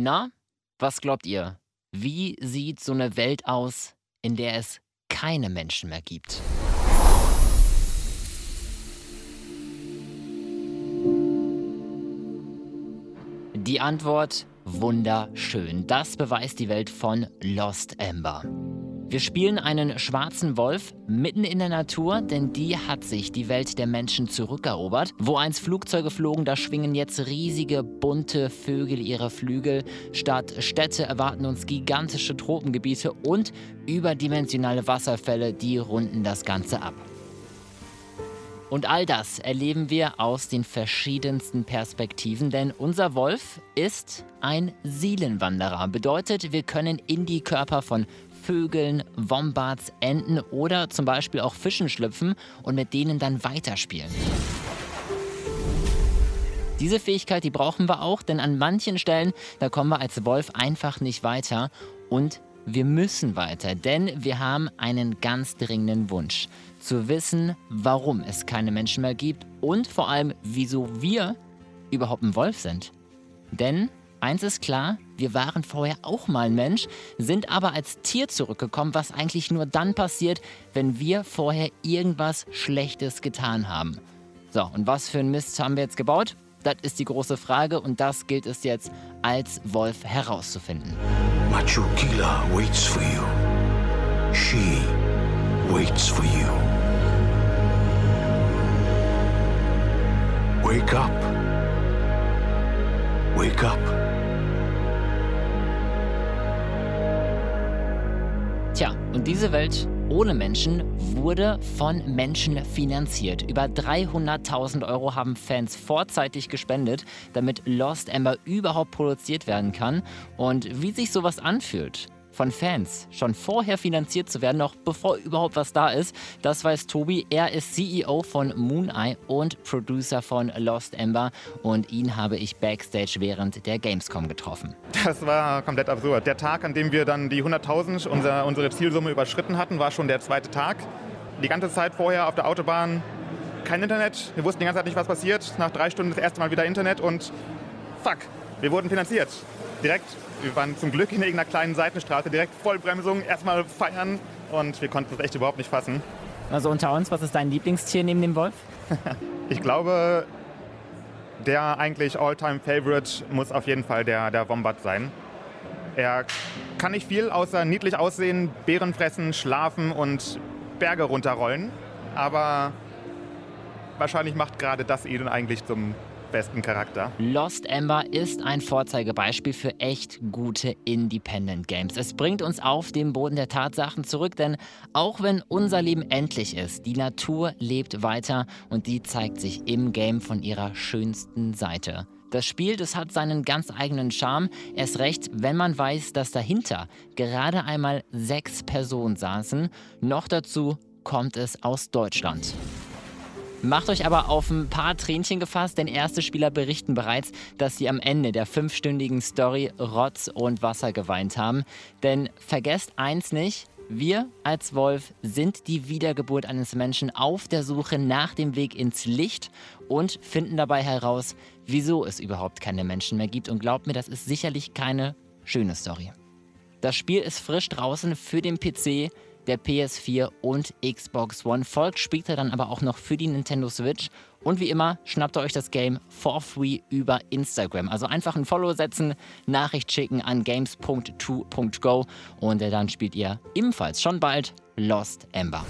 Na, was glaubt ihr? Wie sieht so eine Welt aus, in der es keine Menschen mehr gibt? Die Antwort wunderschön. Das beweist die Welt von Lost Ember. Wir spielen einen schwarzen Wolf mitten in der Natur, denn die hat sich die Welt der Menschen zurückerobert. Wo einst Flugzeuge flogen, da schwingen jetzt riesige, bunte Vögel ihre Flügel. Statt Städte erwarten uns gigantische Tropengebiete und überdimensionale Wasserfälle, die runden das Ganze ab. Und all das erleben wir aus den verschiedensten Perspektiven, denn unser Wolf ist ein Seelenwanderer. Bedeutet, wir können in die Körper von Vögeln, Wombats, Enten oder zum Beispiel auch Fischen schlüpfen und mit denen dann weiterspielen. Diese Fähigkeit, die brauchen wir auch, denn an manchen Stellen, da kommen wir als Wolf einfach nicht weiter und wir müssen weiter, denn wir haben einen ganz dringenden Wunsch. Zu wissen, warum es keine Menschen mehr gibt und vor allem, wieso wir überhaupt ein Wolf sind. Denn Eins ist klar, wir waren vorher auch mal ein Mensch, sind aber als Tier zurückgekommen, was eigentlich nur dann passiert, wenn wir vorher irgendwas Schlechtes getan haben. So, und was für ein Mist haben wir jetzt gebaut? Das ist die große Frage und das gilt es jetzt als Wolf herauszufinden. Machukila waits for you. She waits for you. Wake up. Wake up. Tja, und diese Welt ohne Menschen wurde von Menschen finanziert. Über 300.000 Euro haben Fans vorzeitig gespendet, damit Lost Ember überhaupt produziert werden kann. Und wie sich sowas anfühlt, von Fans schon vorher finanziert zu werden, noch bevor überhaupt was da ist. Das weiß Tobi. Er ist CEO von Mooneye und Producer von Lost Ember und ihn habe ich backstage während der Gamescom getroffen. Das war komplett absurd. Der Tag, an dem wir dann die 100.000, unser, unsere Zielsumme überschritten hatten, war schon der zweite Tag. Die ganze Zeit vorher auf der Autobahn kein Internet. Wir wussten die ganze Zeit nicht, was passiert. Nach drei Stunden das erste Mal wieder Internet und fuck, wir wurden finanziert. Direkt wir waren zum Glück in irgendeiner kleinen Seitenstraße, direkt Vollbremsung, erstmal feiern und wir konnten es echt überhaupt nicht fassen. Also unter uns, was ist dein Lieblingstier neben dem Wolf? ich glaube, der eigentlich All-Time-Favorite muss auf jeden Fall der, der Wombat sein. Er kann nicht viel außer niedlich aussehen, Beeren fressen, schlafen und Berge runterrollen. Aber wahrscheinlich macht gerade das ihn eigentlich zum besten Charakter. Lost Ember ist ein Vorzeigebeispiel für echt gute Independent Games. Es bringt uns auf den Boden der Tatsachen zurück, denn auch wenn unser Leben endlich ist, die Natur lebt weiter und die zeigt sich im Game von ihrer schönsten Seite. Das Spiel, das hat seinen ganz eigenen Charme, erst recht, wenn man weiß, dass dahinter gerade einmal sechs Personen saßen. Noch dazu kommt es aus Deutschland. Macht euch aber auf ein paar Tränchen gefasst, denn erste Spieler berichten bereits, dass sie am Ende der fünfstündigen Story Rotz und Wasser geweint haben. Denn vergesst eins nicht, wir als Wolf sind die Wiedergeburt eines Menschen auf der Suche nach dem Weg ins Licht und finden dabei heraus, wieso es überhaupt keine Menschen mehr gibt. Und glaubt mir, das ist sicherlich keine schöne Story. Das Spiel ist frisch draußen für den PC der PS4 und Xbox One. Folgt später dann aber auch noch für die Nintendo Switch. Und wie immer schnappt ihr euch das Game for free über Instagram. Also einfach ein Follow setzen, Nachricht schicken an games.2.go und dann spielt ihr ebenfalls schon bald Lost Ember.